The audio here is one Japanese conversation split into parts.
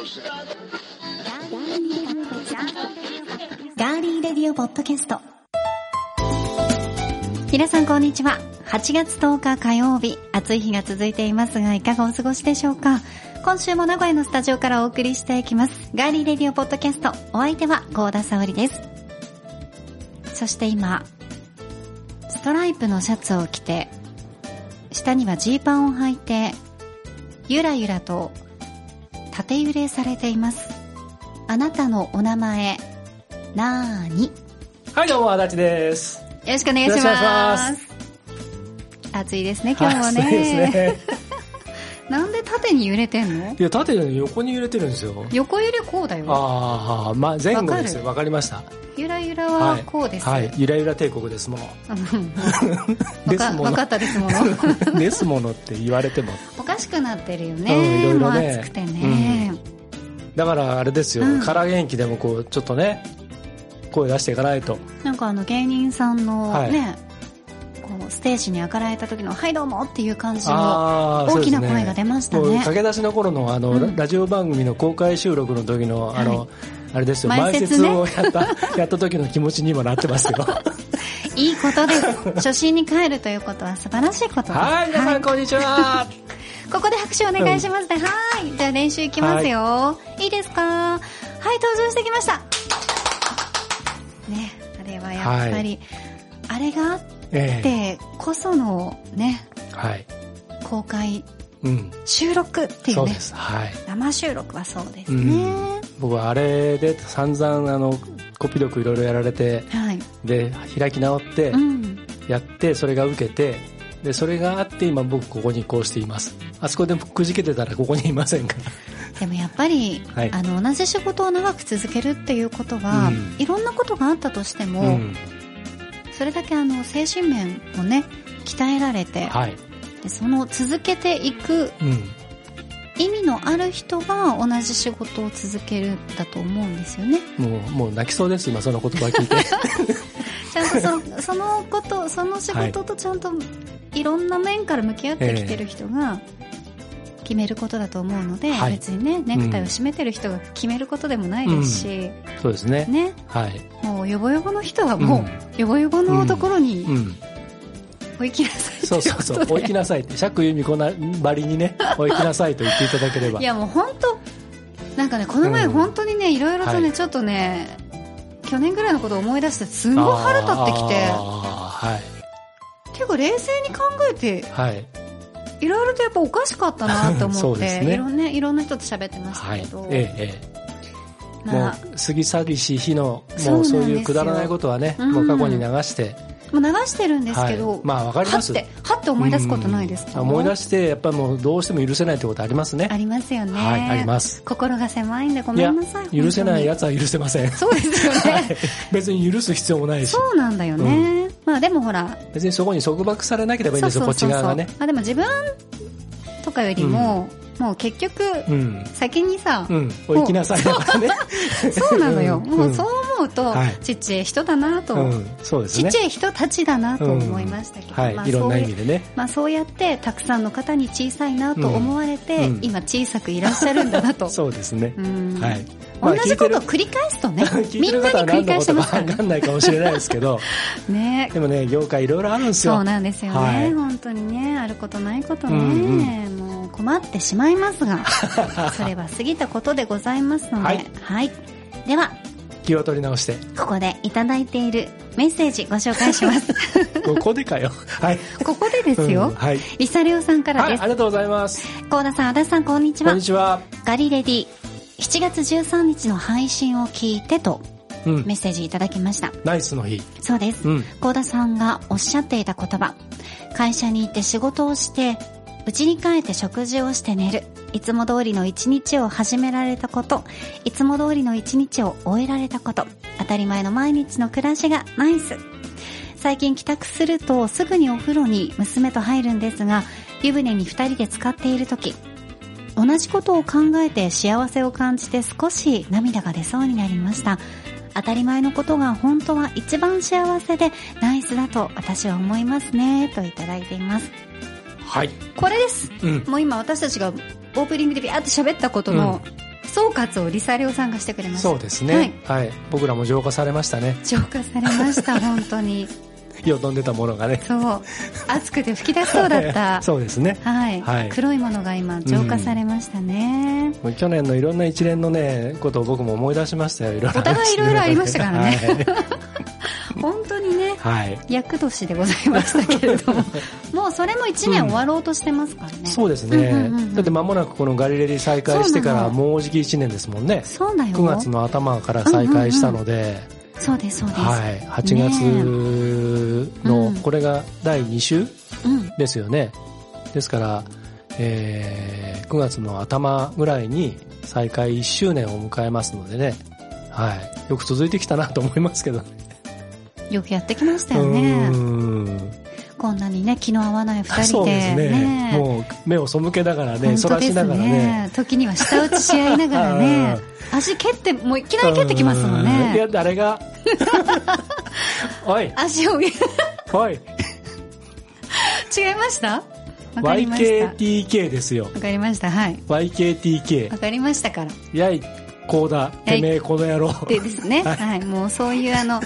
ガーリーレディオポッドキャスト。皆さんこんにちは。8月10日火曜日。暑い日が続いていますがいかがお過ごしでしょうか。今週も名古屋のスタジオからお送りしていきます。ガーリーレディオポッドキャスト。お相手は高田沙織です。そして今ストライプのシャツを着て下にはジーパンを履いてゆらゆらと縦揺れされています。あなたのお名前なーに？はい、どうも、足立です。よろしくお願いします。暑いですね今日はね,、はいですね。なんで縦に揺れてんの？いや、縦で横に揺れてるんですよ。横揺れこうだよああ、まあ、前後ですよ。わかりました。ゆらゆらはこうです、はい。ゆらゆら帝国ですもん。うんわ ですものか。ったですもの ですものって言われても。おかしくなってるようんね、いろいろね暑くてね、だから、あれですようん。空元気でもこう、ちょっとね、声出していかないと。なんかあの芸人さんのはいね、こうステージに上がられた時の「はいどうも」っていう感じの大きな声が出ましたもうね駆け出しの頃のあの、うん。ラジオ番組の公開収録の時のあの、はい。あれですよ。前前説ね。説をやった やった時の気持ちにもなってますよ。いいことです初心に帰るということは素晴らしいことです。はい皆さんこんにちは。ここで拍手お願いします。ね、はい。じゃあ練習いきますよ、い、いですか？はい登場してきました。ねあれはやっぱり、あれがあっええ。てこそのねはい。公開うん。収録っていううです。はい。生収録はそうですうね、ん。僕はあれで散々あのコピー力いろいろやられてはい、で開き直ってうん、やってそれが受けてでそれがあって今僕ここにこうしています。あそこでくじけてたらここにいませんから。でもやっぱり、はい。あの同じ仕事を長く続けるっていうことは、うん。いろんなことがあったとしても、うんそれだけあの精神面をね鍛えられて、はい。でその続けていくうん意味のある人が同じ仕事を続けるんだと思うんですよね。もうもう泣きそうです今その言葉聞いて。ちゃんとそそのことその仕事とちゃんといろんな面から向き合ってきてる人が決めることだと思うので、はい。別にねネクタイを締めてる人が決めることでもないですし、そうですね。ね。はい。もうヨボヨボの人はもう、ヨボヨボのところにうん。追いきなさいそうそうそう。追いきなさいって釈由美子なばりにね 追いきなさいと言っていただければ。いやもう本当なんかねこの前うん。本当にねいろいろとね、はい。ちょっとね去年ぐらいのことを思い出してすんごい腹立ってきて。はい。結構冷静に考えてはいいろいろとやっぱおかしかったなと思って、ね。いろんねいろんな人と喋ってましたはいけど、ええええ。もまあ。う過ぎ去りし日のもうそういうくだらないことはねうん。もう過去に流して。もう流してるんですけど、はい。まあわかります。はってはって思い出すことないですか、うん。思い出してやっぱりもうどうしても許せないってことありますね。ありますよね、はいあります。心が狭いんでごめんなさい。許せないやつつは許せません。そうですよね、はい。別に許す必要もないし。そうなんだよね、まあでもほら別にそこに束縛されなければいいんですよこっち側がね。まあでも自分とかよりも、もう結局、うん。先にさ、うん。追いきなさいだからね。そうなのよ、うん。もうそう思うと、はい。ちっちゃい人だなと、うん。そうですね。ちっちゃい人たちだなと思いましたけど、まあろんなそう意味でね。まあ、そうやってたくさんの方に小さいなと思われて、今小さくいらっしゃるんだなと。そうですね。同じことを繰り返すとね みんなに繰り返してますから。ね分かんないかもしれないですけど。ね。でもね業界いろいろあるんですよ。そうなんですよね、はい。本当にね、あることないことね、うんもう困ってしまいますが、それは過ぎたことでございますので、はいはい。では、気を取り直してここでいただいているメッセージご紹介します。ここでかよはいここでですよ、うんはいリサリオさんからはい、ですあ。りがとうございます。高田さん、足立さん、こんにちはこんに。ちは。ガリレディ、7月13日の配信を聞いてとうんメッ。セージいただきました。ナイスの日。そうです。うん。高田さんがおっしゃっていた言葉。会社に行って仕事をして、家に帰って食事をして寝る。いつも通りの一日を始められたこと。いつも通りの一日を終えられたこと。当たり前の毎日の暮らしがナイス。最近帰宅するとすぐにお風呂に娘と入るんですが、湯船に二人で浸かっている時、同じことを考えて幸せを感じて少し涙が出そうになりました。当たり前のことが本当は一番幸せでナイスだと私は思いますね、といただいています。はい。これです。うん。もう今私たちがオープニングでビャーって喋ったことの総括をリサリオさんがしてくれましたそうですね、はい、僕らも浄化されましたね。浄化されました 本当に。よどんでたものがね。そう。熱くて吹き出しそうだった。そうですね。はい、はい。黒いものが今浄化されましたね、もう去年のいろんな一連のねことを僕も思い出しましたよ。いろいろお互いいろいろありましたからね。はい。本当にねはい。厄年でございましたけれども もうそれも1年終わろうとしてますからね、そうですね、うんうんうんうん。だって間もなくこのガリレディ再開してからもうじき1年ですもんね。そうだよ。9月の頭から再開したので、そうですそうです、はい、8月の、うんこれが第2週うん。ですよね。ですから、えー9月の頭ぐらいに再開1周年を迎えますのでね、はい、よく続いてきたなと思いますけどねよくやってきましたよね。こんなにね気の合わない2人でそうですね。ねもう目を背けながらねそらしながらね。時には舌打ちし合いながらね。足蹴ってもういきなり蹴ってきますもんうん。いねや誰が？おい。足を違い。おいました？わかりました。YKTK ですよ。わかりました。はい。YKTK わかりましたから。やいこうだ。てめえこの野郎。でですね、ははいい、もうそういうあの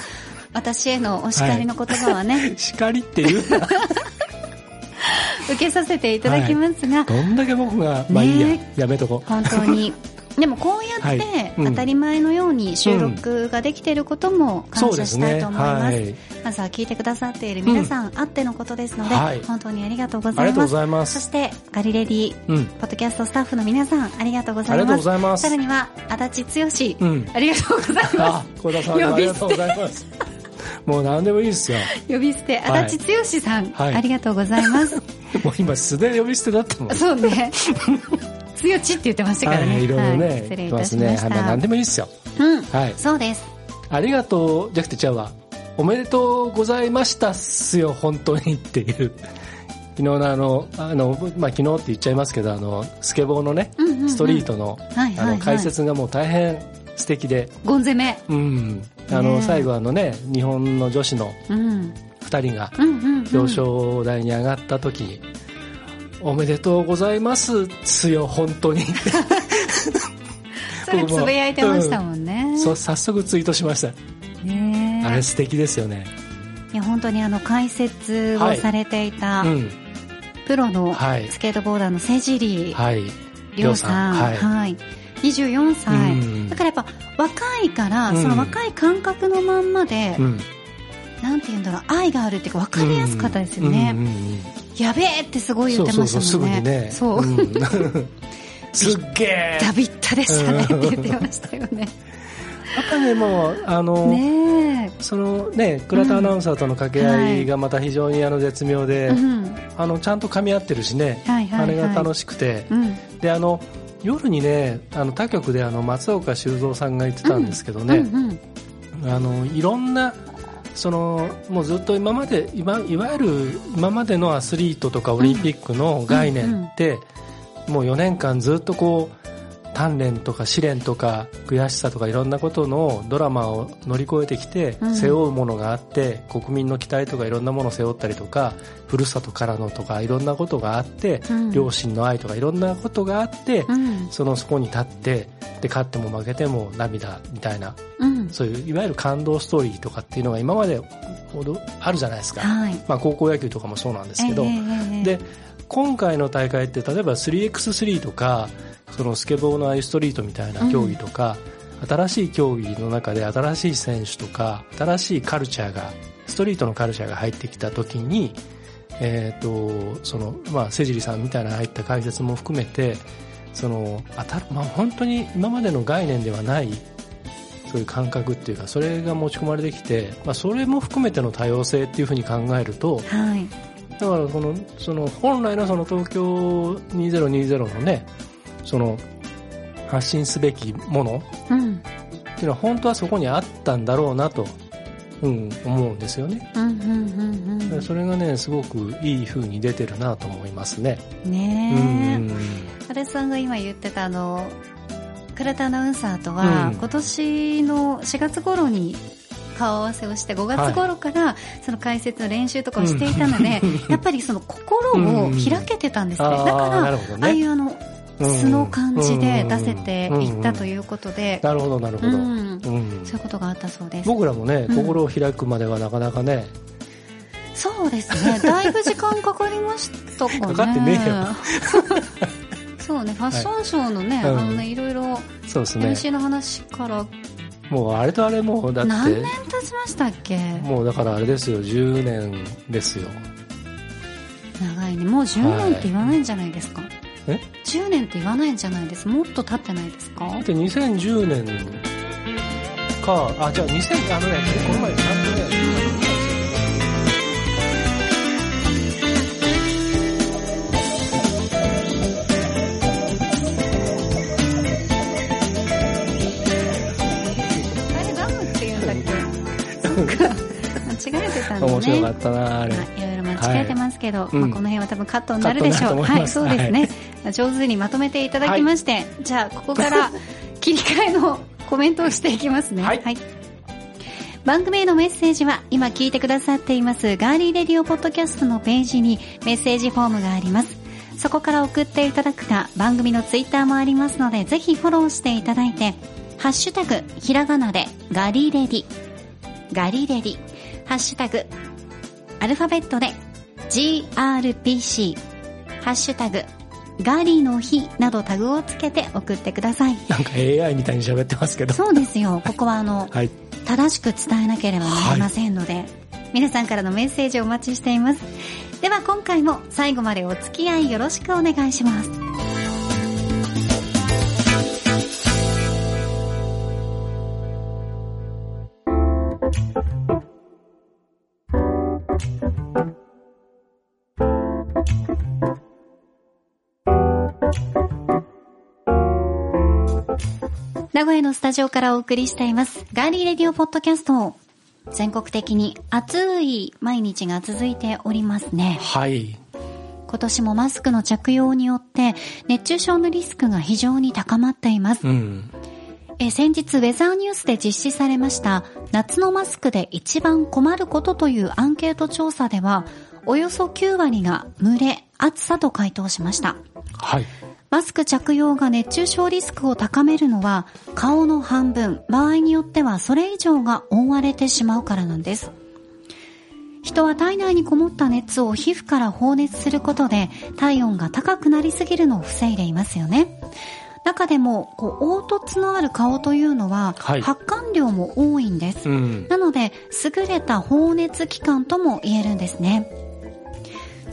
私へのお叱りの言葉はね、叱りって言うな。受けさせていただきますが、どんだけ僕がまあいいや、ね。やめとこ本当に。でもこうやってはい。うん。当たり前のように収録ができていることも感謝したいと思います,、はい。まずは聞いてくださっている皆さん、あってのことですので、はい。本当にありがとうごありがとうございます。そしてガリレディうん。ポッドキャストスタッフの皆さんありがとうございます。さらには足立剛、うん。ありがとうございまあ小田さんありがとうございますもう何でもいいですよ。す呼び捨てはい。足立剛さん、はい。ありがとうございます。もう今素で呼び捨てだったもん。そうね。強ちって言ってましたからね、はい、いろいろね、はい失礼いたしました、何でもいいですよ。うん、はい。そうです。ありがとうじゃなくてちゃうわおめでとうございましたっすよ本当にっていう。昨日のあのあの、まあ、昨日って言っちゃいますけどあのスケボーのねうんうんうん。ストリートの,、はいはいはい。あの解説がもう大変素敵で、ゴン攻め。うん、あの最後あのね日本の女子のうん。2人が表彰台に上がった時に、おめでとうございますっすよ本当に。それつぶやいてましたもんね、そう早速ツイートしました、あれ素敵ですよね。いや本当にあの解説をされていた、うん。プロのはい。スケートボーダーのセジリはい。さん、はい。はい、24歳、うん。だからやっぱ若いから、うん。その若い感覚のまんまで、うん。なんて言うんだろう愛があるっていうか分かりやすかったですよね、やべえってすごい言ってましたもんね。そうそうすぐにね。すっげえ。ダビッタでしたねって言ってましたよね。やっぱねもうあの、ねそのね倉田アナウンサーとの掛け合いがまた非常にあの絶妙で、えうん。あのちゃんと噛み合ってるしね、はいはいはい。あれが楽しくて、うん。であの夜にねあの他局であの松岡修造さんが言ってたんですけどね、うんうんあのいろんなそのもうずっと今まで今いわゆる今までのアスリートとかオリンピックの概念って、もう4年間ずっとこう鍛錬とか試練とか悔しさとかいろんなことのドラマを乗り越えてきてうん。背負うものがあって、国民の期待とかいろんなものを背負ったりとかふるさとからのとかいろんなことがあって、うん。両親の愛とかいろんなことがあって、うん。そのそこに立ってで勝っても負けても涙みたいな。うん。そういういわゆる感動ストーリーとかっていうのが今までほどあるじゃないですか、はい。まあ、高校野球とかもそうなんですけど、で今回の大会って例えば 3x3 とかそのスケボーのアイストリートみたいな競技とか、新しい競技の中で新しい選手とか新しいカルチャーがストリートのカルチャーが入ってきた時に、えーとそのまあ、セジリさんみたいな入った解説も含めてその当たる、まあ、本当に今までの概念ではないそういう感覚っていうかそれが持ち込まれてきて、まあ、それも含めての多様性っていうふうに考えるとはい。だからこのその本来のその東京2020のねその発信すべきものうん。っていうのは本当はそこにあったんだろうなと、うん、思うんですよね。うんうんうんだからそれがねすごくいい風に出てるなと思いますね。うんうねん。え原さんが今言ってたあの倉田アナウンサーとは、うん。今年の4月頃に顔合わせをして5月頃からその解説の練習とかをしていたので、やっぱりその心を開けてたんですね、うんだからああいうあの素の感じで出せていったということで、なるほどなるほど、うん。そういうことがあったそうです。僕らもね心を開くまではなかなかね、そうですね。だいぶ時間かかりましたかね。かかってねえよ。そうねファッションショーのね、はい、あのねいろいろそうですね。MC の話から。もうあれとあれもだって。何年経ちましたっけ？もうだからあれですよ。10年ですよ。長いね。もう10年って言わないんじゃないですか、はい、え？10年って言わないんじゃないですもっと経ってないですか？で2010年かあじゃあ2000あのねこの前ちゃんとねね。面白かったなあれ。いろいろ間違えてますけど、はい、まあ、この辺は多分カットになるでしょう。はい、そうですね。はい、上手にまとめていただきまして、はい、じゃあ、ここから 切り替えのコメントをしていきますね。はい。番組へのメッセージは今聞いてくださっていますガーリーレディオポッドキャストのページにメッセージフォームがあります。そこから送っていただくか番組のツイッターもありますのでぜひフォローしていただいてハッシュタグひらがなでガリレディガリレディハッシュタグ、アルファベットで GRPC、ハッシュタグ、ガーリーの日などタグをつけて送ってください。なんか AI みたいに喋ってますけど。そうですよ。ここはあの、はい、正しく伝えなければなりませんので、はい、皆さんからのメッセージをお待ちしています。では今回も最後までお付き合いよろしくお願いします。名古屋のスタジオからお送りしています。ガーリーレディオポッドキャスト。全国的に暑い毎日が続いておりますね。はい。今年もマスクの着用によって熱中症のリスクが非常に高まっています。うん、え先日ウェザーニュースで実施されました夏のマスクで一番困ることというアンケート調査ではおよそ9割が蒸れ、暑さと回答しました。はい。マスク着用が熱中症リスクを高めるのは顔の半分、場合によってはそれ以上が覆われてしまうからなんです。人は体内にこもった熱を皮膚から放熱することで体温が高くなりすぎるのを防いでいますよね。中でもこう凹凸のある顔というのは、はい、発汗量も多いんです、うん、なので優れた放熱器官とも言えるんですね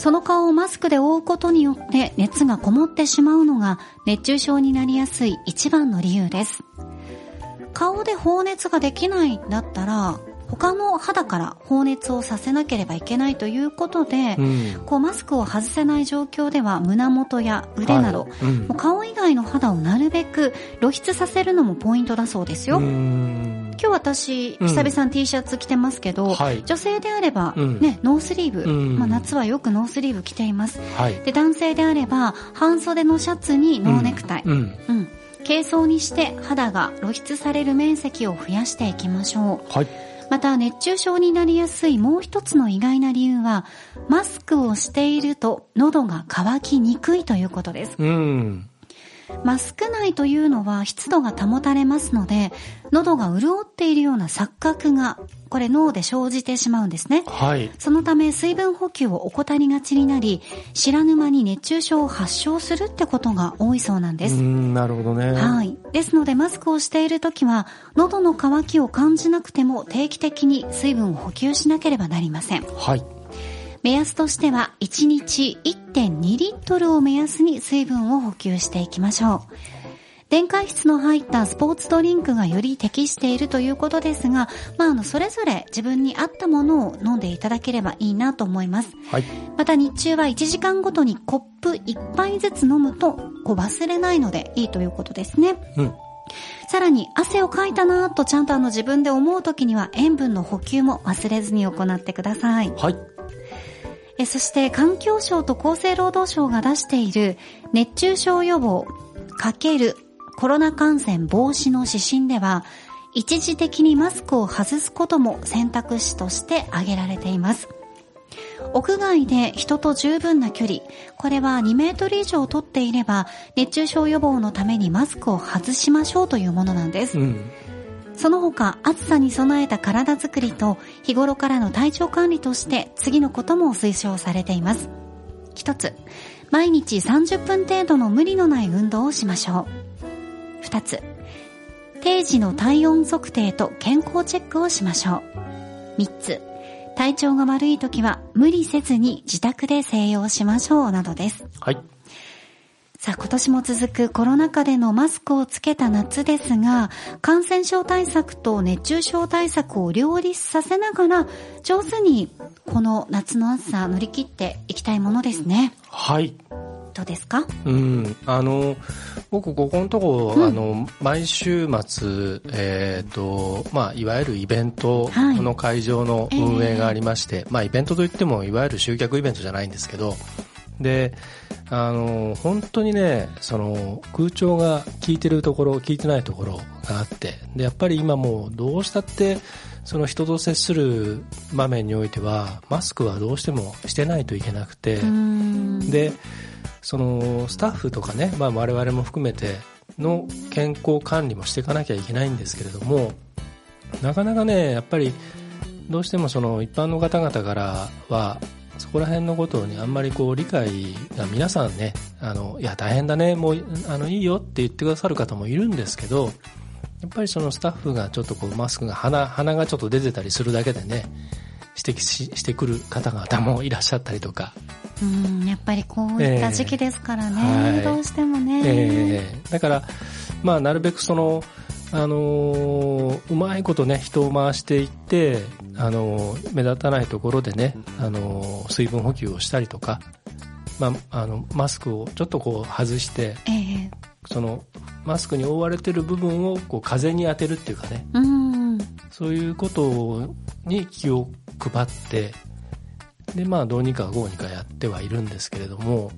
その顔をマスクで覆うことによって熱がこもってしまうのが熱中症になりやすい一番の理由です。顔で放熱ができないんだったら、他の肌から放熱をさせなければいけないということで、うん、こうマスクを外せない状況では胸元や腕など、はいうん、顔以外の肌をなるべく露出させるのもポイントだそうですよ。今日私、久々に T シャツ着てますけど、はい、女性であれば、ね、ノースリーブ、まあ、夏はよくノースリーブ着ています。はい、で男性であれば、半袖のシャツにノーネクタイ。うん軽装にして肌が露出される面積を増やしていきましょう。はいまた熱中症になりやすいもう一つの意外な理由は、マスクをしていると喉が渇きにくいということです。うん。マスク内というのは湿度が保たれますので、喉が潤っているような錯覚が、これ脳で生じてしまうんですね。はい。そのため水分補給を怠りがちになり、知らぬ間に熱中症を発症するってことが多いそうなんです。うん、なるほどね。はい。ですのでマスクをしているときは、喉の渇きを感じなくても定期的に水分を補給しなければなりません。はい。目安としては1日1.2リットルを目安に水分を補給していきましょう。電解質の入ったスポーツドリンクがより適しているということですが、まあ、あの、それぞれ自分に合ったものを飲んでいただければいいなと思います。はい。また日中は1時間ごとにコップ1杯ずつ飲むと、こう忘れないのでいいということですね。うん。さらに汗をかいたなとちゃんとあの自分で思う時には塩分の補給も忘れずに行ってください。はい。えそして環境省と厚生労働省が出している熱中症予防×コロナ感染防止の指針では一時的にマスクを外すことも選択肢として挙げられています。屋外で人と十分な距離、これは2メートル以上取っていれば、熱中症予防のためにマスクを外しましょうというものなんです。うん。その他、暑さに備えた体づくりと、日頃からの体調管理として、次のことも推奨されています。一つ、毎日30分程度の無理のない運動をしましょう。二つ、定時の体温測定と健康チェックをしましょう。三つ、体調が悪い時は無理せずに自宅で静養しましょうなどです。はい。さあ今年も続くコロナ禍でのマスクをつけた夏ですが、感染症対策と熱中症対策を両立させながら、上手にこの夏の暑さ乗り切っていきたいものですね。はい。どうですか？うん。あの、僕、ここのとこ、うんあの、毎週末、えっ、と、まあ、いわゆるイベントはいの会場の運営がありまして、まあ、イベントといっても、いわゆる集客イベントじゃないんですけど、で、あの、本当にね、その、空調が効いてるところ、効いてないところがあって、で、やっぱり今もう、どうしたって、その人と接する場面においては、マスクはどうしてもしてないといけなくて。で、そのスタッフとかね、まあ、我々も含めての健康管理もしていかなきゃいけないんですけれども、なかなかね、やっぱりどうしてもその一般の方々からは、そこら辺のことにあんまりこう理解が皆さんね、あの、いや大変だね、もうあのいいよって言ってくださる方もいるんですけど、やっぱりそのスタッフがちょっとこうマスクが鼻、鼻がちょっと出てたりするだけでね、指摘ししてくる方々もいらっしゃったりとか、うん、やっぱりこういった時期ですからね、はい。どうしてもね。ええ。だから、まあ、なるべくその、あのーうまいことね、人を回していって、あのー目立たないところでね、あのー水分補給をしたりとか、まあ、あの、マスクをちょっとこう外して、ええ。その、マスクに覆われてる部分をこう風に当てるっていうかね、うん。そういうことに気を配って、で、まあ、どうにかこうにかやってはいるんですけれども、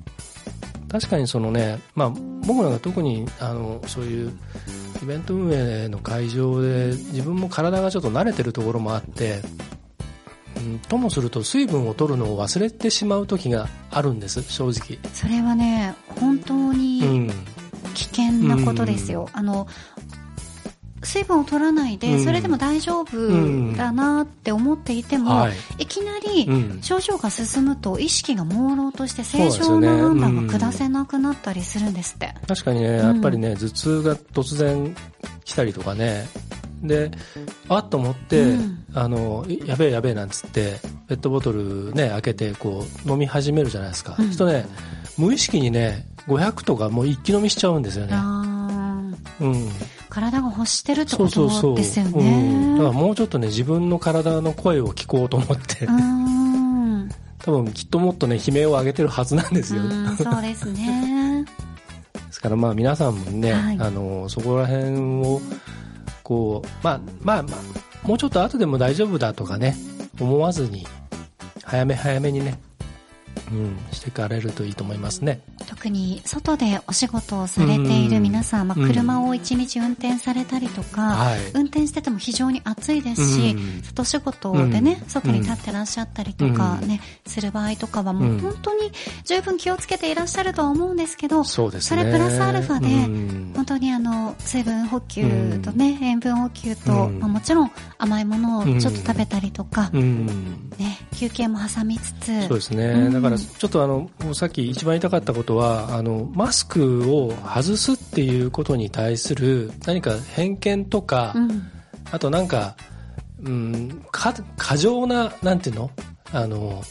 確かにそのね、まあ、僕らが特に、あの、そういう、イベント運営の会場で、自分も体がちょっと慣れてるところもあって、うん、ともすると水分を取るのを忘れてしまう時があるんです、正直。それはね、本当うにん。危険なことですよ。あの、水分を取らないで、うんそれでも大丈夫だなって思っていても、はい。いきなりうん。症状が進むと意識が朦朧として正常な判断が下せなくなったりするんですって。確かにね、やっぱりね、頭痛が突然来たりとかね、で、あっと思って、うんあの、やべえやべえなんつって、ペットボトルね、開けて、こう、飲み始めるじゃないですか。うんとね、無意識にね、500とかもう一気飲みしちゃうんですよね。うん。体が欲してるってこそうそうそう。とですようん。ね。だからもうちょっとね、自分の体の声を聞こうと思ってう、ん。多分きっともっとね、悲鳴を上げてるはずなんですよ。うんそうですね。ですからまあ皆さんもね、はいあの、そこら辺を、こう、まあまあまあ、もうちょっと後でも大丈夫だとかね、思わずに、早め早めにね、うん、していかれるといいと思いますね。特に外でお仕事をされている皆さん、まあ、うん車を一日運転されたりとか、はい。運転してても非常に暑いですし、うん外仕事でね、うん外に立ってらっしゃったりとかね、する場合とかはもううん本当に十分気をつけていらっしゃるとは思うんですけど、そうですね。それプラスアルファでうん本当にあの、水分補給とね、塩分補給と、うんまあ、もちろん甘いものをちょっと食べたりとか、うん。ね、休憩も挟みつつ、そうですね。うんだから、ちょっとあの、もうさっき一番言いたかったことは、あの、マスクを外すっていうことに対する何か偏見とか、うん、あとなんか、うん、か、過剰な、なんていうの？あの、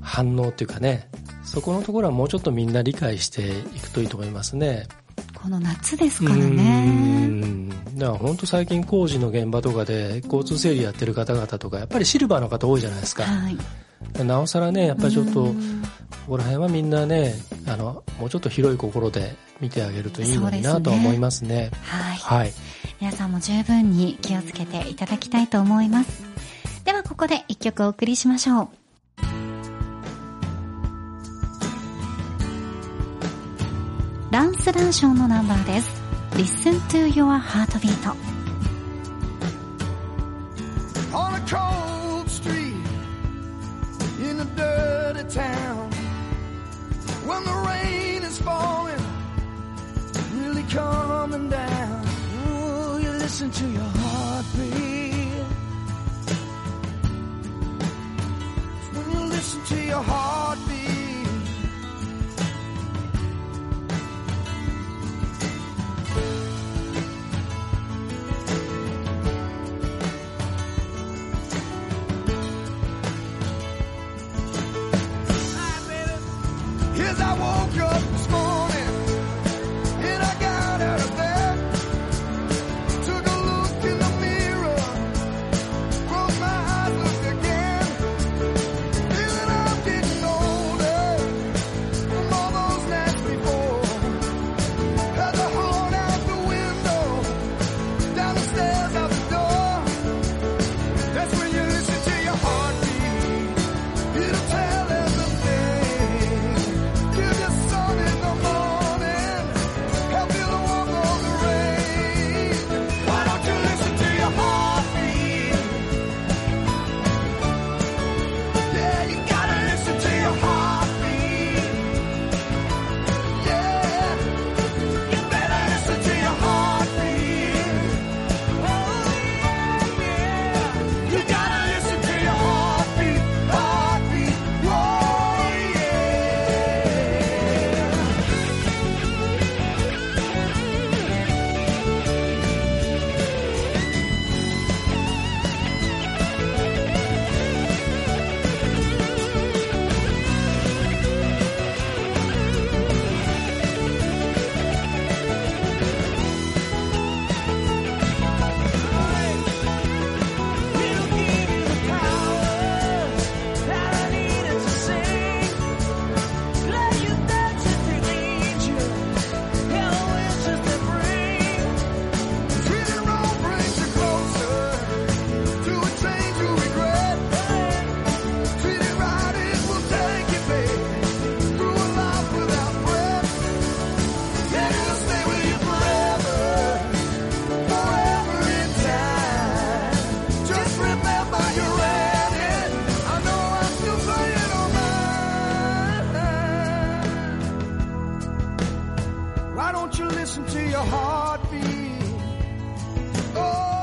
反応っていうかね、そこのところはもうちょっとみんな理解していくといいと思いますね。この夏ですからうね。んだから本当最近工事の現場とかで交通整理やってる方々とか、やっぱりシルバーの方多いじゃないですか。はい。なおさらね、やっぱりちょっと、こうんこら辺はみんなね、あの、もうちょっと広い心で見てあげるといいのになとは思いますね。はい。はい。皆さんも十分に気をつけていただきたいと思います。ではここで一曲お送りしましょう。ランス・ランションのナンバーです。Listen to your heartbeat. Town. When the rain is falling, really coming down. Ooh, you listen to your heartbeat. When you listen to your heartbeat.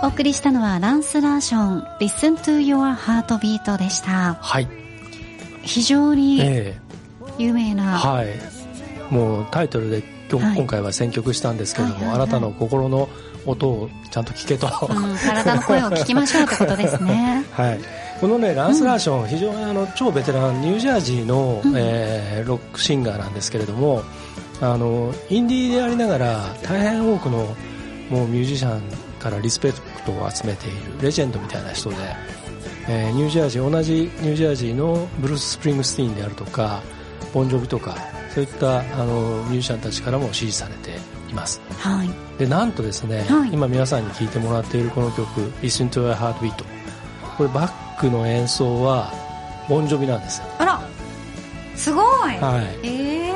お送りしたのはランス・ラーション Listen to Your Heartbeat でした。はい。非常にえ有名えな、はい。もうタイトルで今日、はい。今回は選曲したんですけれども、はいはいはい。あなたの心の音をちゃんと聞けと。うん、体の声を聞きましょうってことですね。はい、このねランス・ラーション、非常にあの超ベテランニュージャージーの、うん。えーロックシンガーなんですけれどもあのインディーでありながら大変多くのもうミュージシャンからリスペクトを集めているレジェンドみたいな人で、えーニュージャージー同じニュージャージーのブルース・スプリングスティーンであるとかボンジョビとかそういったあのミュージシャンたちからも支持されています。はい。でなんとですね、はい。今皆さんに聴いてもらっているこの曲「Listen to Your Heartbeat」これバックの演奏はボンジョビなんですよ、あら。すごい、はい、え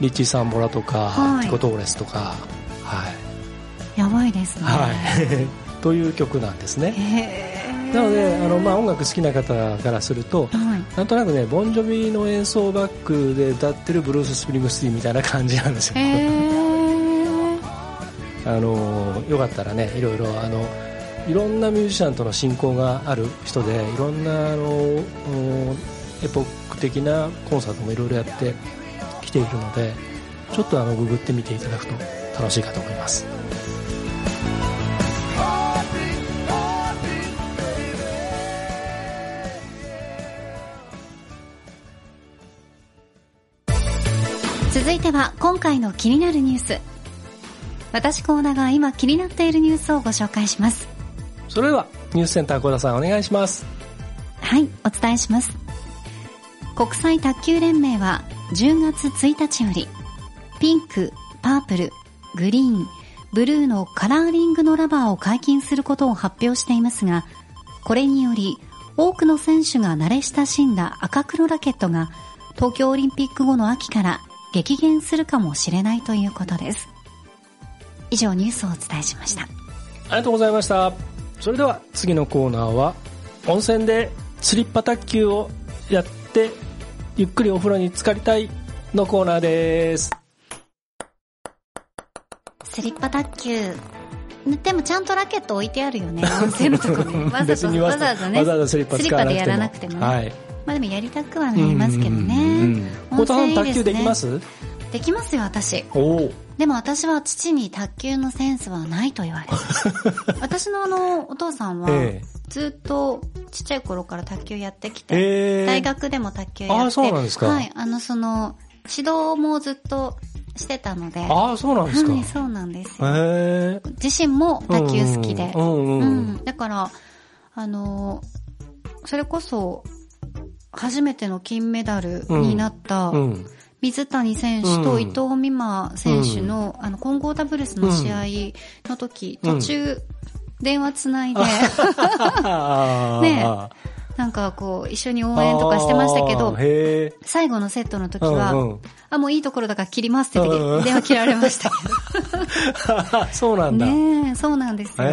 リッチー・サンボラとか、はい。ティコ・トーレスとか、はい。ー、やばいですね。はい、という曲なんですね。なのであの、まあ、音楽好きな方からするとはい。なんとなくねボンジョビの演奏バックで歌ってるブルース・スプリングスティーンみたいな感じなんですよ、あのよかったらねいろいろあのいろんなミュージシャンとの親交がある人でいろんなあのうんエポック的なコンサートもいろいろやってきているのでちょっとあのググってみていただくと楽しいかと思います続いては今回の気になるニュース。私コーナが今気になっているニュースをご紹介します。それではニュースセンター小田さんお願いします。はいお伝えします。国際卓球連盟は10月1日よりピンク、パープル、グリーン、ブルーのカラーリングのラバーを解禁することを発表していますがこれにより多くの選手が慣れ親しんだ赤黒ラケットが東京オリンピック後の秋から激減するかもしれないということです以上ニュースをお伝えしましたありがとうございましたそれでは次のコーナーは温泉で釣りっぱ卓球をやってゆっくりお風呂に浸かりたいのコーナーです。スリッパ卓球。でもちゃんとラケット置いてあるよね。温泉のとこに。わざ別にわざわざね。スリッパでやらなくてもね。はい。まあでもやりたくはなりますけどね。うん。小田さん卓球できます？できますよ、私。でも私は父に卓球のセンスはないと言われる。私のあの、お父さんは、えずっとちっちゃい頃から卓球やってきて、ええ大学でも卓球やって、あそうなんですかはい、あの、その、指導もずっとしてたので、ああ、そうなんですか。はい、そうなんですよ。へえ。自身も卓球好きで。うんうんうん。うんだから、あの、それこそ、初めての金メダルになった、うん。水谷選手とうん。伊藤美誠選手の、あの、混合ダブルスの試合の時、うん。途中、電話つないで、ねなんかこう、一緒に応援とかしてましたけど。最後のセットの時うんは、うんあ、もういいところだから切りますって電話切られましたけ そうなんど。だ。ねえ、そうなんですよ。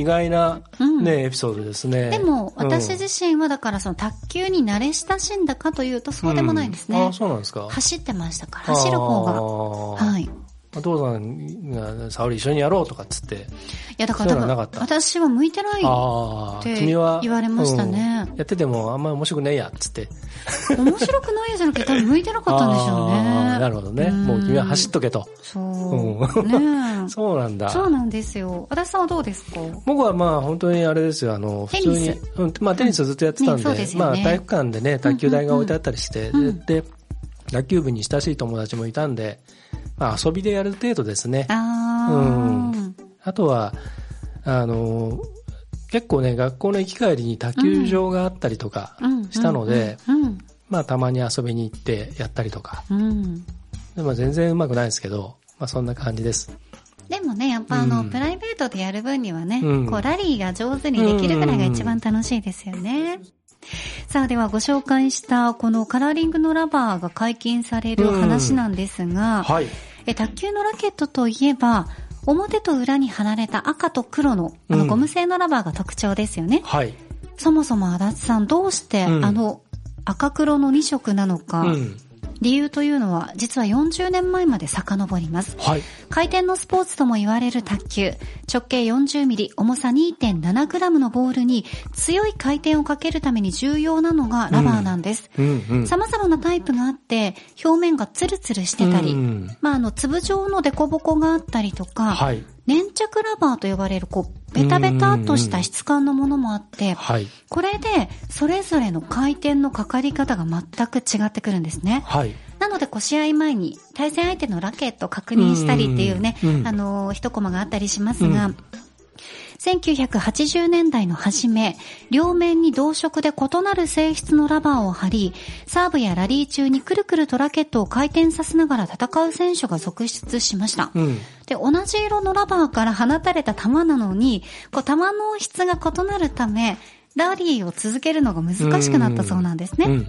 意外な、うんね、エピソードですね。でも、うん私自身はだからその卓球に慣れ親しんだかというとそうでもないですねうんあ。そうなんですか。走ってましたから、走る方が。がはい。いお父さんが、沙織一緒にやろうとかっつって。や、だから多分そういうのはなかった私は向いてない。って君は。言われましたねうんやっててもあんまり面白くねえや、っつって。面白くないやじゃなくて多分向いてなかったんでしょうね。なるほどね。もう君は走っとけと。そう。ねえ。そうなんだ。そうなんですよ。足立さんはどうですか？僕はまあ本当にあれですよ、あの、普通にうん、まあテニスずっとやってたんで、ですよねまあ体育館でね、卓球台が置いてあったりして、うんうんうんで、で野球部に親しい友達もいたんで、まあ遊びでやる程度ですね。あー。うんあとは、あの、結構ね、学校の行き帰りに卓球場があったりとかうんしたので、うん。まあたまに遊びに行ってやったりとか、うん。うんでまあ全然うまくないですけど、まあそんな感じです。でもね、やっぱあの、うんプライベートでやる分にはね、うんこう、ラリーが上手にできるぐらいが一番楽しいですよね。さあ、ではご紹介した、このカラーリングのラバーが解禁される話なんですが、はい。え卓球のラケットといえば、表と裏に貼られた赤と黒の、あの、うんゴム製のラバーが特徴ですよね。はい。そもそも足立さん、どうして、うんあの、赤黒の2色なのか、うん。理由というのは、実は40年前まで遡ります。はい。回転のスポーツとも言われる卓球。直径40ミリ、重さ2.7グラムのボールに強い回転をかけるために重要なのがラバーなんです。うんうん。様々なタイプがあって、表面がツルツルしてたり、うんまあ、あの、粒状のデコボコがあったりとか、はい。粘着ラバーと呼ばれる、こう、ベタベタっとした質感のものもあって、はい。これで、それぞれの回転のかかり方が全く違ってくるんですね。はい。なので、こう、試合前に対戦相手のラケットを確認したりっていうね、うあのー、一コマがあったりしますが、うん1980年代の初め、両面に同色で異なる性質のラバーを貼り、サーブやラリー中にくるくるとラケットを回転させながら戦う選手が続出しました。うん。で、同じ色のラバーから放たれた球なのに、こう、球の質が異なるため、ラリーを続けるのが難しくなったそうなんですね。うん。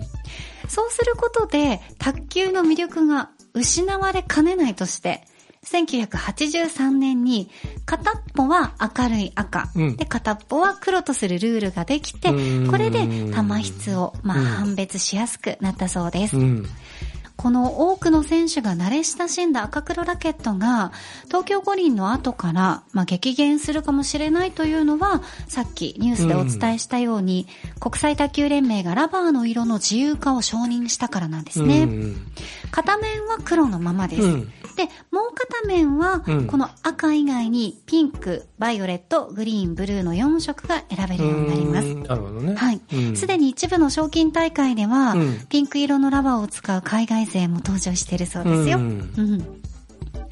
そうすることで、卓球の魅力が失われかねないとして、1983年に、片っぽは明るい赤、うんで、片っぽは黒とするルールができてうん、これで球質を、まあ、うん判別しやすくなったそうです。うん。この多くの選手が慣れ親しんだ赤黒ラケットが、東京五輪の後から、まあ、激減するかもしれないというのは、さっきニュースでお伝えしたように、国際卓球連盟がラバーの色の自由化を承認したからなんですね。うん片面は黒のままです。うんで、もう片面はうん、この赤以外にピンク、バイオレット、グリーン、ブルーの4色が選べるようになります。うんなるほどね。はいうん。すでに一部の賞金大会では、うんピンク色のラバーを使う海外勢も登場しているそうですよ。ううんん。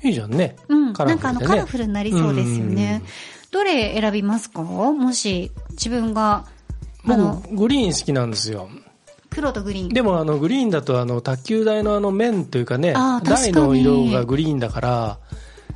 いいじゃんね。うん。ねなんかあの、カラフルになりそうですよね。どれ選びますか？もし、自分が、あの、僕、グリーン好きなんですよ。黒とグリーン。でも、あの、グリーンだと、あの、卓球台のあの面というかね、台の色がグリーンだから、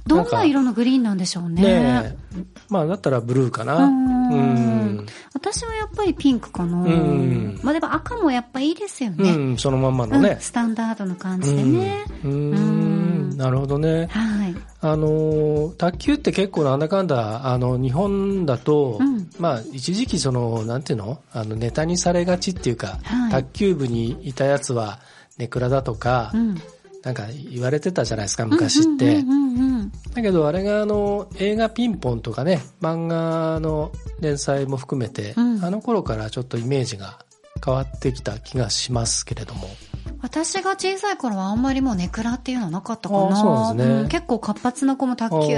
どんな色のグリーンなんでしょうね。ねえまあ、だったらブルーかな。うんん。私はやっぱりピンクかな。んまあでも赤もやっぱいいですようね。ん、そのまんまうんのね。スタンダードな感じでね。う。うんんなるほどね。はい。あのー卓球って結構なんだかんだ、あの、日本だと、うんまあ、一時期その、なんていうの？あの、ネタにされがちっていうか、はい卓球部にいたやつは、ネクラだとか、うん。なんか言われてたじゃないですか、昔って。だけど、あれがあの、映画ピンポンとかね、漫画の連載も含めて、うんあの頃からちょっとイメージが変わってきた気がしますけれども。私が小さい頃はあんまりもうネクラっていうのはなかったかな。あそうね結構活発な子も卓球、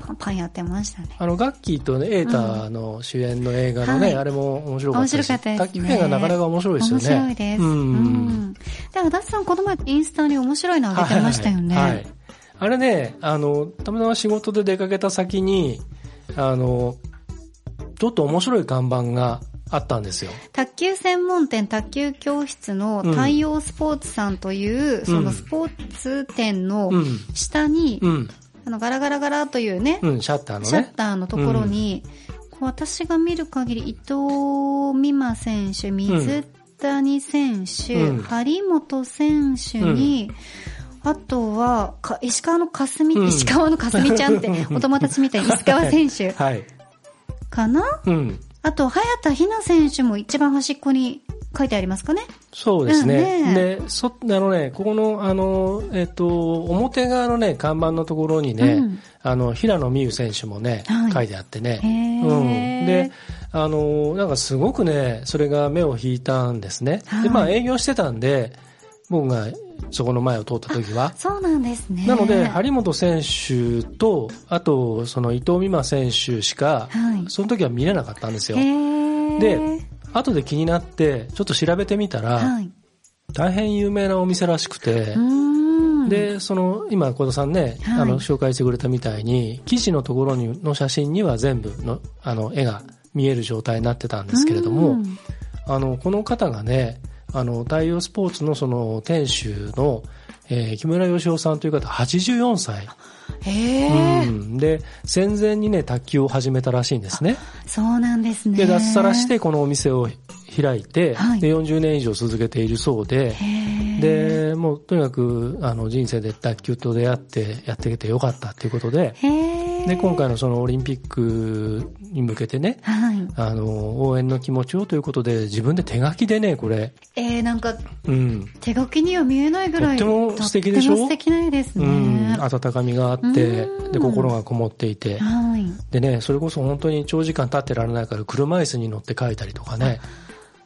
パンパンやってましたね。あの、ガッキーとね、エータの主演の映画のね、はいあれも面白かったし。面白かったですね卓球映画なかなか面白いですよね。面白いです。うん。うん。で、足立さんこの前インスタに面白いの上げてましたよね。はいはいはいあれね、あの、たまたま仕事で出かけた先に、あの、ちょっと面白い看板があったんですよ。卓球専門店卓球教室の太陽スポーツさんという、そのスポーツ店のうん。下に、うん。あのガラガラガラというね、うん、シャッターのシャッね。ターのところに、こう私が見る限り伊藤美誠選手、水谷選手、うん張本選手に、あとは、か石川のかすみ、うん石川のかすみちゃんって、お友達みたいに石川選手はい。かな？うん。あと、早田ひな選手も一番端っこに書いてありますかねそうですね。うんねで、そ、あのね、ここの、あの、えっと、表側のね、看板のところにね、うんあの、平野美宇選手もね、はい書いてあってね。うん。で、あの、なんかすごくね、それが目を引いたんですね。はいで、まあ営業してたんで、僕がそこの前を通った時は。そうなんですね。なので、張本選手と、あと、その伊藤美誠選手しか、はいその時は見れなかったんですよで、後で気になって、ちょっと調べてみたら、はい。大変有名なお店らしくて。で、その、今、小田さんね、はいあの、紹介してくれたみたいに、記事のところにの写真には全部の、あの、絵が見える状態になってたんですけれども、うんあの、この方がね、あの、太陽スポーツのその、店主の、えー木村義雄さんという方、84歳。うん。で、戦前にね、卓球を始めたらしいんですね。そうなんですね。で、脱サラしてこのお店を開いて、はいで、40年以上続けているそうで、で、もうとにかく、あの、人生で卓球と出会ってやってきてよかったっていうことで、で、今回のそのオリンピックに向けてね、はい。あの、応援の気持ちをということで、自分で手書きでね、これ、えー、なんか、うん、手書きには見えないぐらい。とっても素敵でしょ？とっても素敵な絵ですうね。ん、温かみがあってう、ん。で、心がこもっていて、はい。でね、それこそ本当に長時間立ってられないから車椅子に乗って書いたりとかね、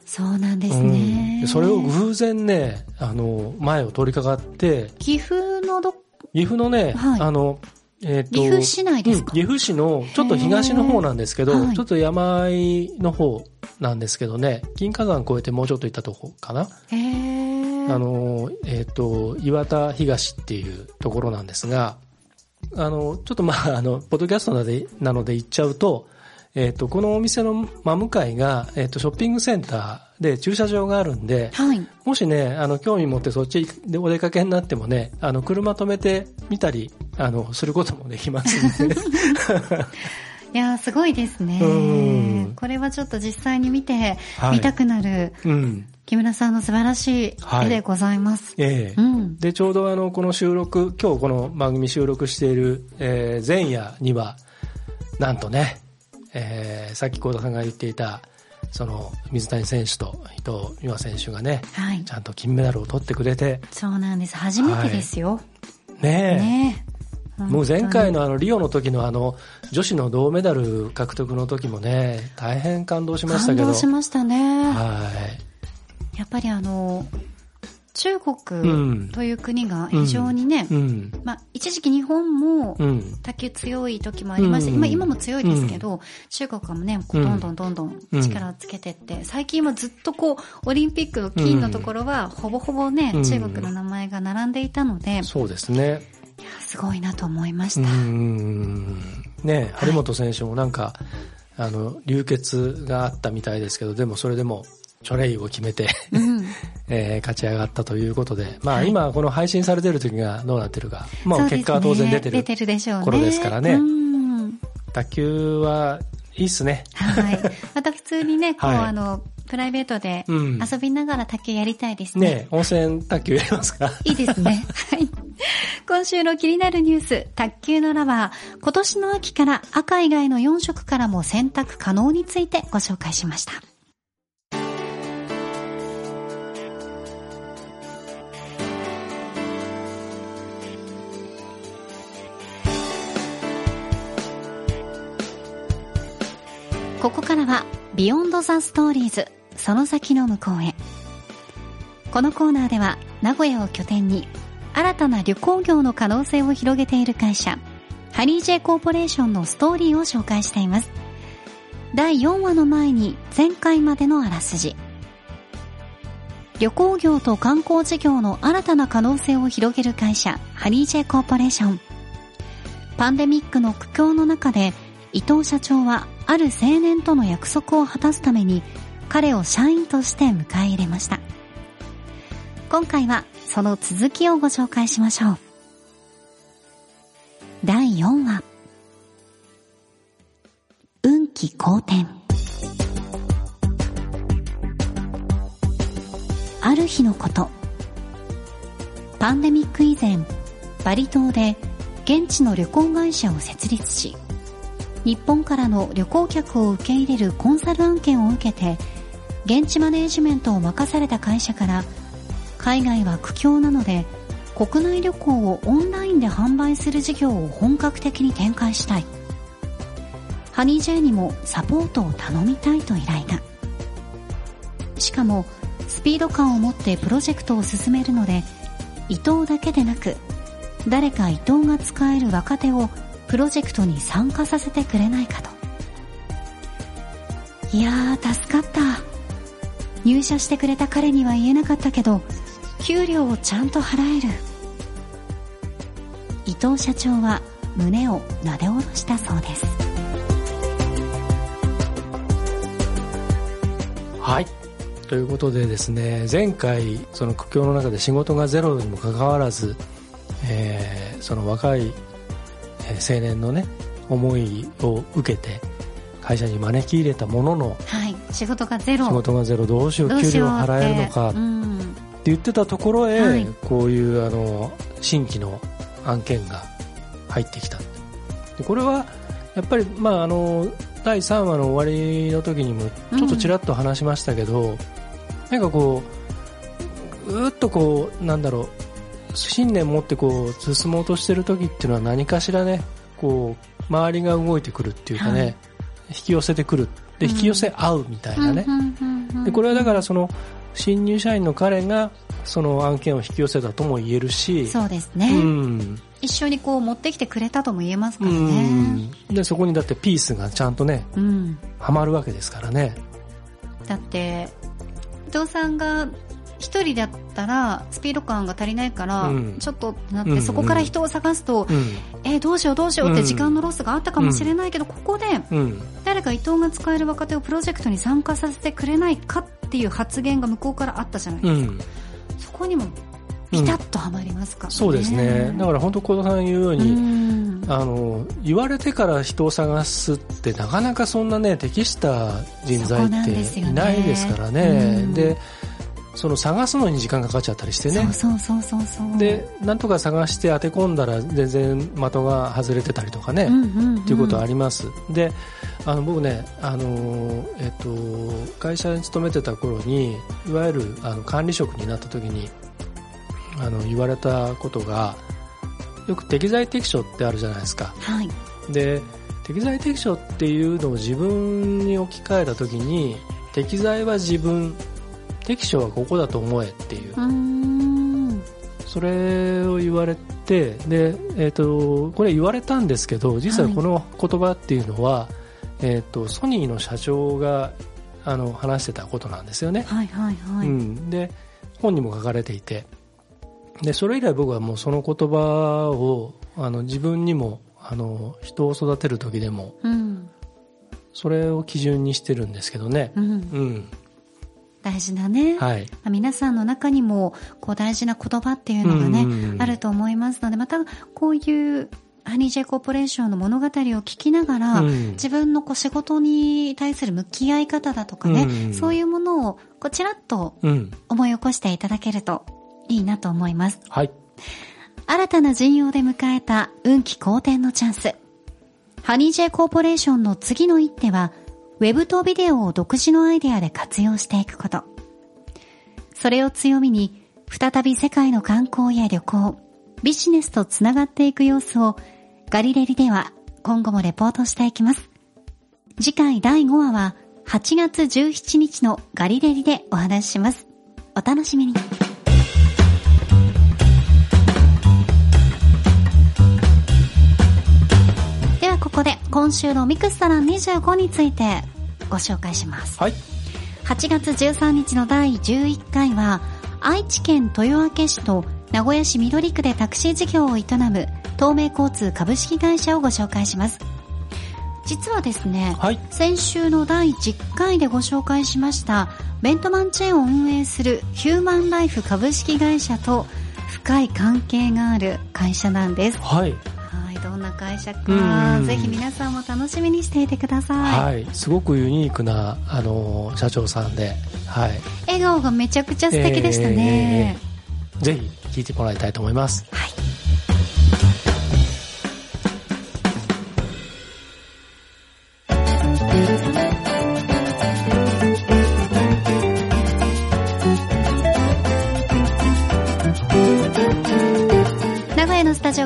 そうなんですうん。それを偶然ね、あの、前を通りかかって、岐阜のど、岐阜のね、はい。あの、えっ、と、岐阜市内ですか？うん岐阜市のちょっと東の方なんですけど、はいちょっと山あいの方なんですけどね、金華山越えてもうちょっと行ったとこかな。あの、えっ、と、岩田東っていうところなんですが、あの、ちょっとまあ、あの、ポッドキャストなのでなので言っちゃうと、えっ、と、このお店の真向かいが、えっ、と、ショッピングセンターで駐車場があるんで、はい。もしね、あの、興味持ってそっちでお出かけになってもね、あの、車止めてみたり、あの、することもできますんで。いやー、すごいですうねん。これはちょっと実際に見て、はい見たくなる、うん。木村さんの素晴らしい絵でございます。ええうん。で、ちょうどあの、この収録、今日この番組収録している、えー前夜には、なんとね、えーさっき幸田さんが言っていた、その、水谷選手と伊藤美誠選手がね、はいち。ゃんと金メダルを取ってくれて、そうなんです。初めてですよ。ねえ、ねえもう前回の。のあの、リオの時のあの、女子の銅メダル獲得の時もね、大変感動しましたけど。感動しましたね。はい。やっぱりあの、中う国んという国が非常にね、うん。まあ、一時期日本もうん。卓球強い時もありました、うん今今も強いですけど、中国もね、どんどんどんどん力をつけてって、最近はずっとこう、オリンピックの金のところは、ほぼほぼね、うん中国の名前が並んでいたので、そうですね。すごいなと思いましうた。ん。ね張本選手もなんか、あの、流血があったみたいですけど、でもそれでも、チョレイを決めて、うん。えー勝ち上がったということで、まあ、はい今この配信されてる時がどうなってるか、まあ結果は当然出てる出てるでしょうね。頃ですからねうん。卓球はいいっすね。はい。また普通にね、こう、はいあの、プライベートでうん遊びながら卓球やりたいですね。ね温泉卓球やりますかいいですね。はい。今週の気になるニュース、卓球のラバー、今年の秋から赤以外の4色からも選択可能についてご紹介しました。ここからは、 Beyond the Stories、その先の向こうへ。このコーナーでは、名古屋を拠点に、新たな旅行業の可能性を広げている会社、ハリー・ジェ・コーポレーションのストーリーを紹介しています。第4話の前に前回までのあらすじ。旅行業と観光事業の新たな可能性を広げる会社、ハリー・ジェ・コーポレーション。パンデミックの苦境の中で、伊藤社長はある青年との約束を果たすために、彼を社員として迎え入れました。今回はその続きをご紹介しましょう。第4話。運気好転。ある日のこと。パンデミック以前、バリ島で現地の旅行会社を設立し、日本からの旅行客を受け入れるコンサル案件を受けて、現地マネージメントを任された会社から、海外は苦境なので、国内旅行をオンラインで販売する事業を本格的に展開したい。ハニー J にもサポートを頼みたいと依頼が。しかも、スピード感を持ってプロジェクトを進めるので、伊藤だけでなく、誰か伊藤が使える若手をプロジェクトに参加させてくれないかと。いやー、助かった。入社してくれた彼には言えなかったけど、給料をちゃんと払える。伊藤社長は胸をなで下ろしたそうです。はい。ということでですね、前回、その苦境の中で仕事がゼロにもかかわらず、えーその若いえー青年のね、思いを受けて、会社に招き入れたものの、はい。仕事がゼロ。仕事がゼロどうしよう、給料払えるのかうん。言ってたところへ、はいこういうあの、新規の案件が入ってきた。でこれは、やっぱり、まあ、あの、第3話の終わりの時にも、ちょっとちらっと話しましたけど、なんかこう、うーっとこう、なんだろう、信念持ってこう、進もうとしてる時っていうのは何かしらね、こう、周りが動いてくるっていうかね、はい引き寄せてくる。で、引き寄せ合うみたいなね。うんうんうんうんで、これはだからその、新入社員の彼が、その案件を引き寄せたとも言えるし、そうですね、うん。一緒にこう持ってきてくれたとも言えますかうらね。ん。で、そこにだってピースがちゃんとね、うん。はまるわけですからね。だって、伊藤さんが一人だったらスピード感が足りないから、うんちょっとってなって、うんうんそこから人を探すと、うん。えーどうしようどうしようって時間のロスがあったかもしれないけど、ここでうん。誰か伊藤が使える若手をプロジェクトに参加させてくれないかっていう発言が向こうからあったじゃないですか。うん。そこにもピタッとはまりますからね。そうですね。だから本当小田さん言うように、うんあの、言われてから人を探すってなかなかそんなね、適した人材っていないですからうね。んで、その探すのに時間かかっちゃったりしてね。そうそうそうそうそう。で、なんとか探して当て込んだら全然的が外れてたりとかね。うんうんうん、っていうことはあります。で、あの僕ね、あのえっと会社に勤めてた頃にいわゆるあの管理職になった時にあの言われたことがよく適材適所ってあるじゃないですか。はい。で、適材適所っていうのを自分に置き換えた時に適材は自分、適所はここだと思えっていう。それを言われて、で、えっ、と、これ言われたんですけど、実はこの言葉っていうのは、えっ、と、ソニーの社長が、あの、話してたことなんですよね。はいはいはい。うん。で、本にも書かれていて、で、それ以来僕はもうその言葉を、あの、自分にも、あの、人を育てる時でも、うん。それを基準にしてるんですけどね。うん。うん。大事だね。はい。まあ皆さんの中にも、こう大事な言葉っていうのがね、あると思いますので、またこういうハニージェイコーポレーションの物語を聞きながら、うん自分のこう仕事に対する向き合い方だとかね、うんうんそういうものをこうちらっとうん。思い起こしていただけるといいなと思います。はい。新たな陣容で迎えた運気好転のチャンス。ハニー J コーポレーションの次の一手は、ウェブとビデオを独自のアイデアで活用していくこと。それを強みに、再び世界の観光や旅行、ビジネスとつながっていく様子を、ガリレリでは今後もレポートしていきます。次回第5話は、8月17日のガリレリでお話しします。お楽しみに。週のミクスサラン25についてご紹介します。はい。8月13日の第11回は愛知県豊明市と名古屋市緑区でタクシー事業を営む東名交通株式会社をご紹介します。実はですね、はい。先週の第10回でご紹介しましたベントマンチェーンを運営するヒューマンライフ株式会社と深い関係がある会社なんです。はい。はい、どんな会社うか、んぜひ皆さんも楽しみにしていてください。はい。すごくユニークな、あのー社長さんで、はい。笑顔がめちゃくちゃ素敵でしたね。えーぜひ聞いてもらいたいと思います。はい。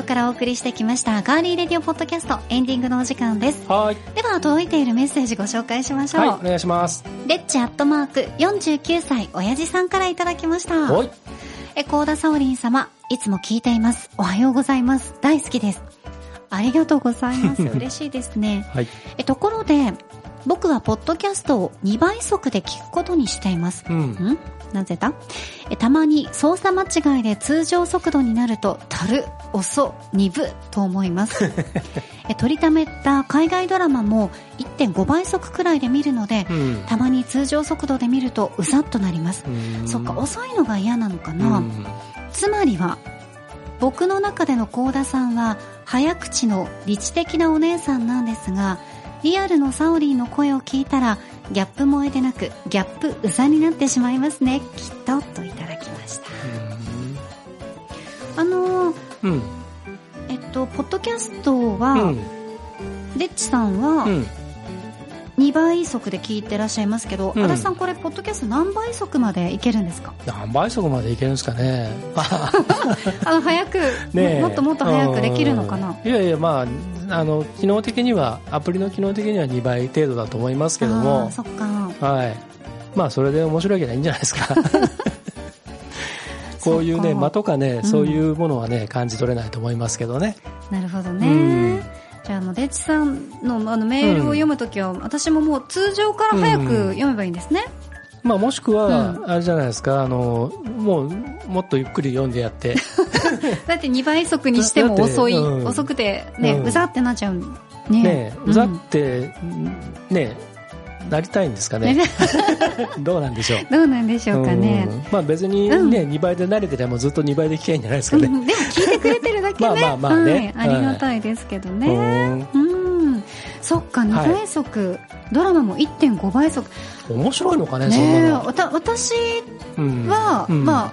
からお送りしてきましたガーリーレディオポッドキャストエンディングのお時間です。はい。では届いているメッセージご紹介しましょう。はい。お願いします。レッチアットマーク49歳親父さんからいただきました。おい。え、コーダサオリン様、いつも聞いています。おはようございます。大好きです。ありがとうございます。嬉しいですね。はい。え、ところで、僕はポッドキャストを2倍速で聞くことにしています。うん。ん？なぜだ？えたまに操作間違いで通常速度になると、たる、遅、鈍と思います。え取りためた海外ドラマも1.5倍速くらいで見るので、うん。たまに通常速度で見るとうざっとなります。うんそっか、遅いのが嫌なのかうな、ん。つまりは、僕の中での高田さんは、早口の理知的なお姉さんなんですが、リアルのサオリーの声を聞いたら、ギャップ萌えでなく、ギャップうざになってしまいますね、きっと、といただきました。あのー、うん。えっと、ポッドキャストは、うん。レッチさんはうん。2倍速で聞いてらっしゃいますけど、うん足立さんこれ、ポッドキャスト何倍速までいけるんですか？何倍速までいけるんですかね。あの、早く、ねえもっともっと早くできるのかな？うんいやいや、まあ、あの、機能的には、アプリの機能的には2倍程度だと思いますけどあもー、そっか。はい。まあ、それで面白いけばいいんじゃないですか。こういうね、間とかね、んそういうものはね、感じ取れないと思いますけどね。なるほどうねん。じゃあ、あの、レッチさんのあのメールを読むときは、私ももう通常から早く読めばいいんですね。まあ、もしくはう、あれじゃないですか、あの、もう、もっとゆっくり読んでやって、だって2倍速にしても遅い、うん。遅くてね、うん。うざってなっちゃう。ね。ね、うざって、ね、なりたいんですかね？どうなんでしょう？どうなんでしょうかね。うんまあ別にね、うん2倍で慣れてればずっと2倍で聞けばいいんじゃないですかね。うんでも聞いてくれてるだけね。まあまあまあねはい。ありがたいですけどね。うんうん。そっか、2倍速。ドラマも1.5倍速。面白いのかね、そんなの。わた私うんは、うんま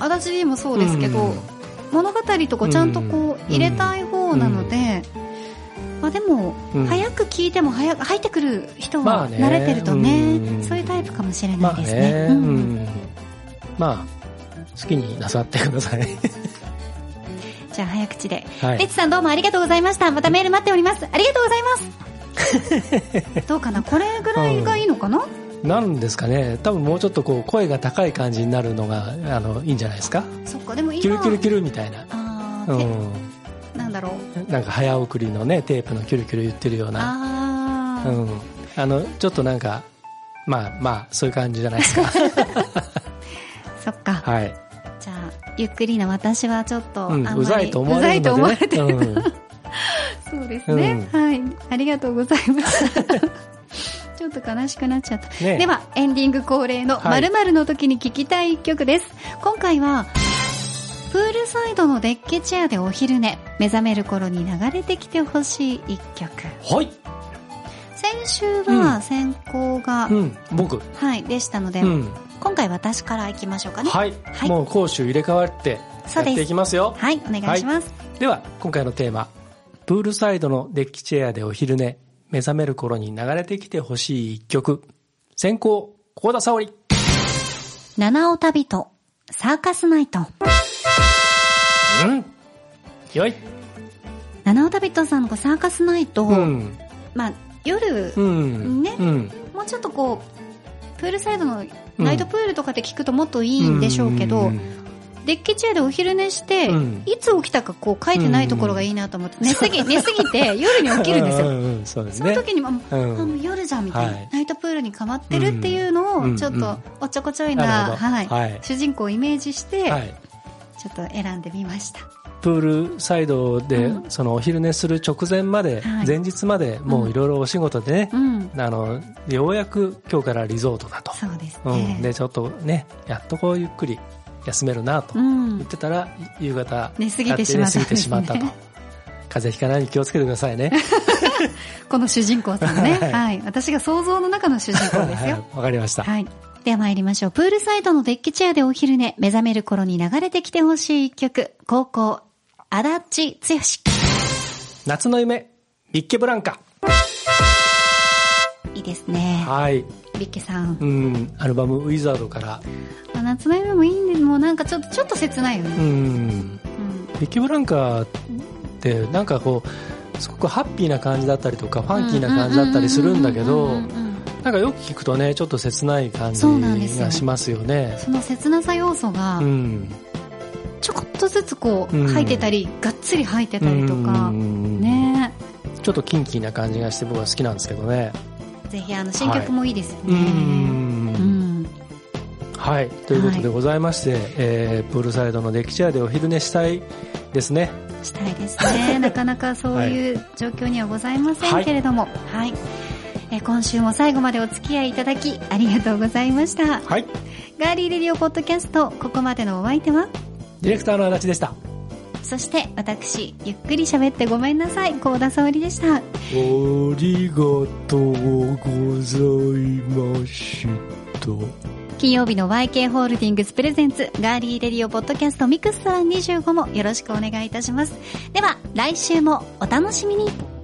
あ、足立もそうですけど、うん物語とかちゃんとこう入れたい方なので、まあでも、うん早く聞いても早く入ってくる人まあねは慣れてるとね、うんそういうタイプかもしれなまあいですね。ね、ううんん。まあ、好きになさってください。じゃあ早口で。はい。レッチさんどうもありがとうございました。またメール待っております。ありがとうございます。どうかな？これぐらいがいいのかな、なんですかね、多分もうちょっとこう、声が高い感じになるのが、あの、いいんじゃないですか？そっか、でも今。キュルキュルキュルみたいな。あー、うん。てなんだろう。なんか早送りのね、テープのキュルキュル言ってるような。あー、うん。あの、ちょっとなんか、まあまあ、そういう感じじゃないですか。そっか。はい。じゃあ、ゆっくりな私はちょっと、ううざいと思われるうざいと思わのでれてる。ね。そうですね、はい。ありがとうございました。ちょっと悲しくなっちゃった。ねでは、エンディング恒例のはい〇〇の時に聴きたい一曲です。今回は、プールサイドのデッキチェアでお昼寝、目覚める頃に流れてきてほしい一曲。うん。はい。先週は先行が、うん。僕。はい、でしたので、うん。今回私から行きましょうかね。はい。はいもう攻守入れ替わって、やっていきますよ。はい、お願いします。では、今回のテーマ。プールサイドのデッキチェアでお昼寝。目覚める頃に流れてきてほしい一曲。先行、高田沙織。七尾旅とサーカスナイト。うん？よい。七尾旅とさんのサーカスナイト、うん。まあ、夜、うん。ねうん。もうちょっとこう、プールサイドのナイトプールとかで聞くともっといいんでしょうけど、んデッキチェアでお昼寝して、うんいつ起きたかこう書いてないところがいいなと思って、寝すぎ、寝すぎて夜に起きるんですよ。その時にも、あもう夜じゃんみたいな、はいナイトプールに変わってるっていうのうんを、ちょっとおっちょこちょいなはい、はい主人公をイメージして、はい。ちょっと選んでみました。プールサイドで、うんそのお昼寝する直前まで、はい前日までもういろいろお仕事でね、うん。あの、ようやく今日からリゾートだと。そうですうん。ね。で、ちょっとね、やっとこうゆっくり休めるなとうん言ってたら、夕方、寝すぎてしまったまったと。風邪ひかないように気をつけてくださいね。この主人公さんね。はいはい。私が想像の中の主人公ですはいよ。わかりました。はい。では参りましょう。プールサイドのデッキチェアでお昼寝、目覚める頃に流れてきてほしい一曲。高校、足立剛。夏の夢、ビッケブランカ。いいですね。はい。ビッケさん。うん、アルバムウィザードから、まあ夏の夢もいいんで、もうなんかちょっと、ちょっと切ないようね。ん、うん。ビッケブランカってなんかこう、すごくハッピーな感じだったりとか、ファンキーな感じだったりするんだけどうんうんうんうん、うんなんかよく聞くとね、ちょっと切ない感じがしますよね。その切なさ要素がう、ん。ちょこっとずつこう、うん入ってたり、がっつり入ってたりとかう、んねちょっとキンキーな感じがして僕は好きなんですけどね。ぜひあの、新曲もいいですようね。んうん。はい。ということでございまして、えープールサイドのデッキチェアでお昼寝したいですね。したいですね。なかなかそういう状況にはございませんけれども、はい。えー今週も最後までお付き合いいただきありがとうございました。はい。 Girly Radio Podcast、ここまでのお相手は？ディレクターの足立でした。そして私、ゆっくり喋ってごめんなさい、高田沙織でした。ありがとうございました。金曜日の YK Holdings presents Girly Radio Podcast ミクスサー25もよろしくお願いいたします。では、来週もお楽しみに。